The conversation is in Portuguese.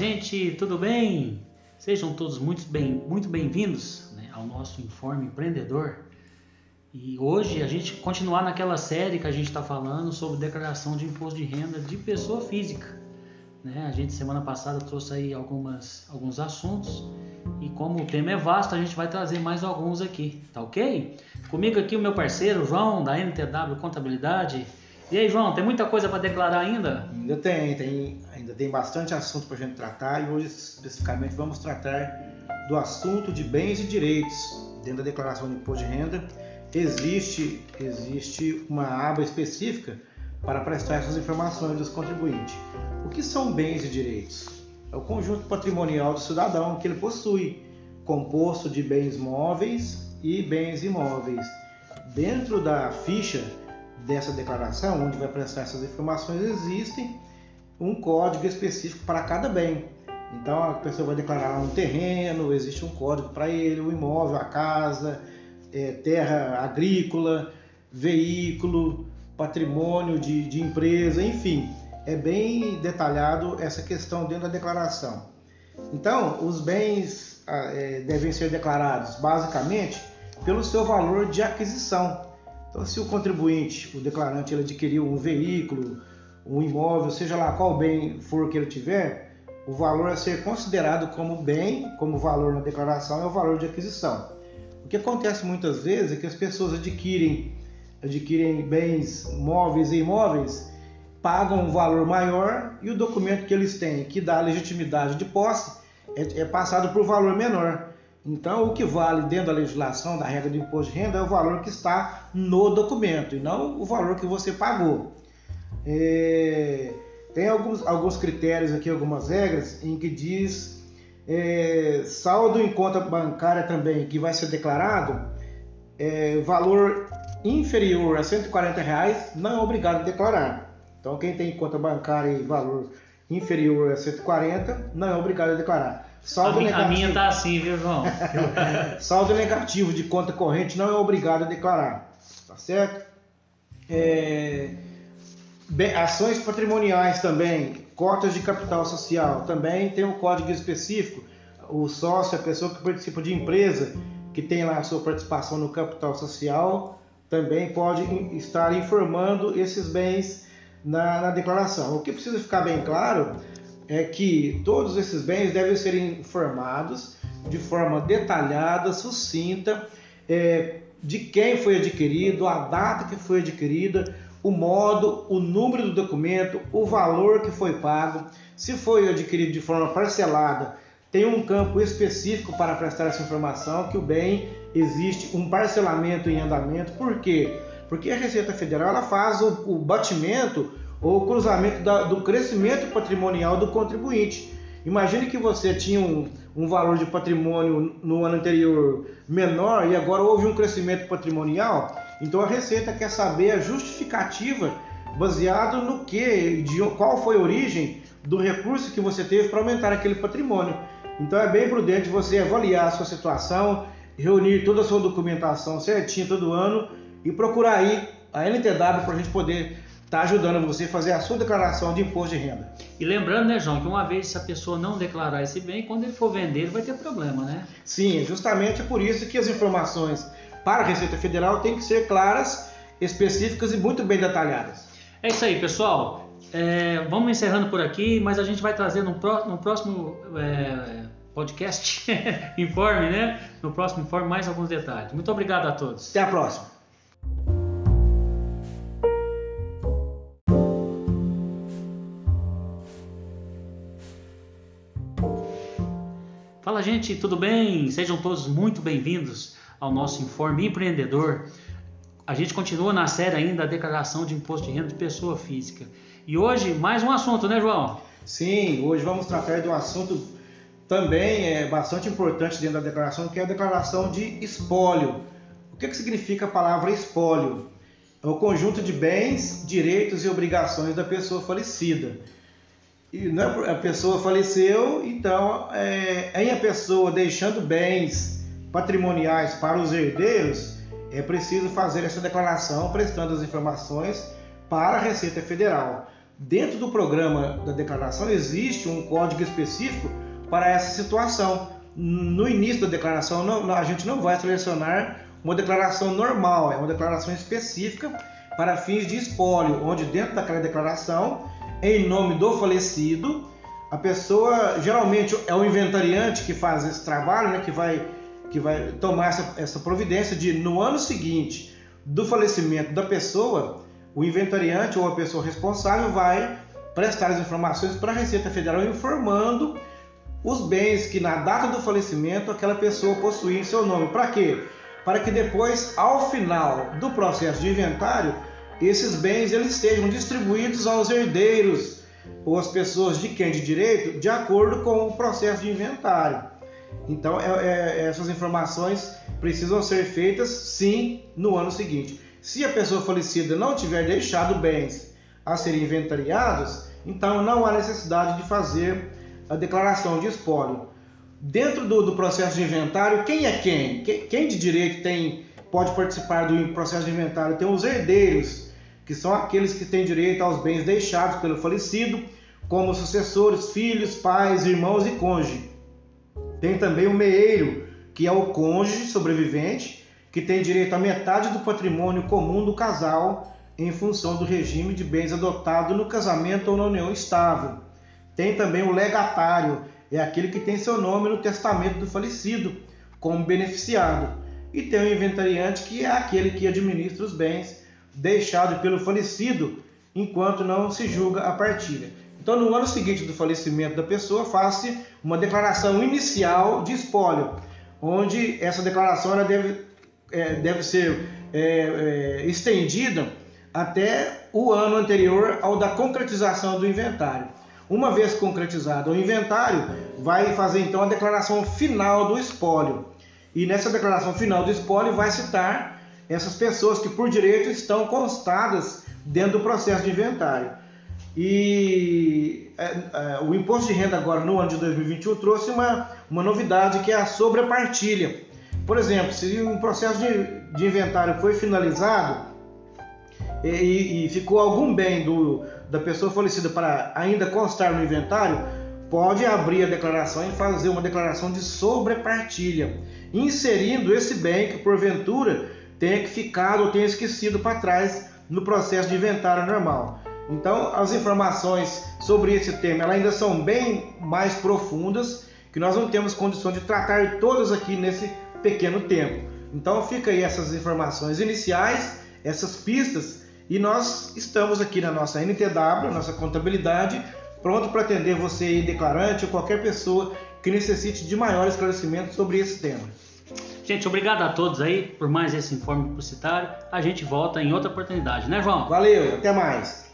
gente, tudo bem? Sejam todos muito bem, muito bem-vindos né, ao nosso Informe Empreendedor. E hoje a gente continuar naquela série que a gente está falando sobre declaração de imposto de renda de pessoa física. Né? A gente semana passada trouxe aí algumas, alguns assuntos e como o tema é vasto, a gente vai trazer mais alguns aqui, tá ok? Comigo aqui o meu parceiro João da NTW Contabilidade. E aí, João, tem muita coisa para declarar ainda? Ainda tem, tem, ainda tem bastante assunto para a gente tratar e hoje especificamente vamos tratar do assunto de bens e direitos dentro da declaração de imposto de renda. Existe, existe uma aba específica para prestar essas informações dos contribuintes. O que são bens e direitos? É o conjunto patrimonial do cidadão que ele possui, composto de bens móveis e bens imóveis. Dentro da ficha dessa declaração, onde vai prestar essas informações, existe um código específico para cada bem. Então a pessoa vai declarar um terreno, existe um código para ele, o imóvel, a casa, é, terra agrícola, veículo, patrimônio de, de empresa, enfim, é bem detalhado essa questão dentro da declaração. Então, os bens ah, é, devem ser declarados basicamente pelo seu valor de aquisição. Então, se o contribuinte, o declarante, ele adquiriu um veículo, um imóvel, seja lá qual bem for que ele tiver, o valor a ser considerado como bem, como valor na declaração, é o valor de aquisição. O que acontece muitas vezes é que as pessoas adquirem adquirem bens móveis e imóveis, pagam um valor maior e o documento que eles têm, que dá legitimidade de posse, é, é passado por valor menor. Então, o que vale dentro da legislação da regra de imposto de renda é o valor que está no documento e não o valor que você pagou. É, tem alguns, alguns critérios aqui, algumas regras, em que diz é, saldo em conta bancária também que vai ser declarado, é, valor inferior a 140 reais não é obrigado a declarar. Então quem tem conta bancária e valor inferior a 140 não é obrigado a declarar. Saldo a, negativo, a minha tá assim, viu, João? saldo negativo de conta corrente não é obrigado a declarar, tá certo? É, ações patrimoniais também, cotas de capital social também tem um código específico. O sócio, a pessoa que participa de empresa que tem lá a sua participação no capital social, também pode estar informando esses bens na, na, declaração. O que precisa ficar bem claro é que todos esses bens devem ser informados de forma detalhada, sucinta, é, de quem foi adquirido, a data que foi adquirida, o modo, o número do documento, o valor que foi pago, se foi adquirido de forma parcelada, tem um campo específico para prestar essa informação que o bem existe um parcelamento em andamento. Por quê? Porque a Receita Federal ela faz o, o batimento ou cruzamento da, do crescimento patrimonial do contribuinte. Imagine que você tinha um, um valor de patrimônio no ano anterior menor e agora houve um crescimento patrimonial. Então a Receita quer saber a justificativa baseado no que, de qual foi a origem do recurso que você teve para aumentar aquele patrimônio. Então é bem prudente você avaliar a sua situação, reunir toda a sua documentação certinha todo ano e procurar aí a NTW para a gente poder estar tá ajudando você a fazer a sua declaração de imposto de renda. E lembrando, né, João, que uma vez se a pessoa não declarar esse bem, quando ele for vender, ele vai ter problema, né? Sim, justamente por isso que as informações para a Receita Federal têm que ser claras, específicas e muito bem detalhadas. É isso aí, pessoal. É, vamos encerrando por aqui, mas a gente vai trazer no, no próximo é, podcast Informe, né? No próximo Informe mais alguns detalhes. Muito obrigado a todos. Até a próxima. Fala gente, tudo bem? Sejam todos muito bem-vindos ao nosso Informe Empreendedor. A gente continua na série ainda a declaração de imposto de renda de pessoa física. E hoje mais um assunto, né, João? Sim, hoje vamos tratar de um assunto também é bastante importante dentro da declaração, que é a declaração de espólio. O que, que significa a palavra espólio? É o conjunto de bens, direitos e obrigações da pessoa falecida. E né, a pessoa faleceu, então, é, em a pessoa deixando bens patrimoniais para os herdeiros, é preciso fazer essa declaração prestando as informações para a Receita Federal. Dentro do programa da declaração existe um código específico para essa situação. No início da declaração, não, a gente não vai selecionar uma declaração normal, é uma declaração específica para fins de espólio, onde dentro daquela declaração, em nome do falecido, a pessoa geralmente é o inventariante que faz esse trabalho, né, que vai que vai tomar essa, essa providência de no ano seguinte do falecimento da pessoa, o inventariante ou a pessoa responsável vai prestar as informações para a Receita Federal informando os bens que na data do falecimento aquela pessoa possuía em seu nome. Para quê? Para que depois, ao final do processo de inventário, esses bens eles sejam distribuídos aos herdeiros ou às pessoas de quem de direito, de acordo com o processo de inventário. Então, é, é, essas informações precisam ser feitas sim no ano seguinte. Se a pessoa falecida não tiver deixado bens a serem inventariados, então não há necessidade de fazer a declaração de espólio. Dentro do, do processo de inventário, quem é quem? quem? Quem de direito tem pode participar do processo de inventário? Tem os herdeiros, que são aqueles que têm direito aos bens deixados pelo falecido, como sucessores, filhos, pais, irmãos e cônjuge. Tem também o meeiro, que é o cônjuge sobrevivente, que tem direito à metade do patrimônio comum do casal em função do regime de bens adotado no casamento ou na união estável. Tem também o legatário, é aquele que tem seu nome no testamento do falecido como beneficiado. E tem o inventariante, que é aquele que administra os bens deixados pelo falecido enquanto não se julga a partilha. Então, no ano seguinte do falecimento da pessoa, faz-se uma declaração inicial de espólio, onde essa declaração ela deve, é, deve ser é, é, estendida até o ano anterior ao da concretização do inventário. Uma vez concretizado o inventário, vai fazer então a declaração final do espólio. E nessa declaração final do espólio vai citar essas pessoas que por direito estão constadas dentro do processo de inventário. E é, é, o imposto de renda agora no ano de 2021 trouxe uma, uma novidade que é a sobrepartilha. Por exemplo, se um processo de, de inventário foi finalizado e, e, ficou algum bem do, da pessoa falecida para ainda constar no inventário, pode abrir a declaração e fazer uma declaração de sobrepartilha, inserindo esse bem que porventura tenha ficado ou tenha esquecido para trás no processo de inventário normal. Então, as informações sobre esse tema ainda são bem mais profundas, que nós não temos condição de tratar todas aqui nesse pequeno tempo. Então, fica aí essas informações iniciais, essas pistas, e nós estamos aqui na nossa NTW, nossa contabilidade, pronto para atender você declarante ou qualquer pessoa que necessite de maior esclarecimento sobre esse tema. Gente, obrigado a todos aí por mais esse informe publicitário. A gente volta em outra oportunidade, né, João? Valeu, até mais.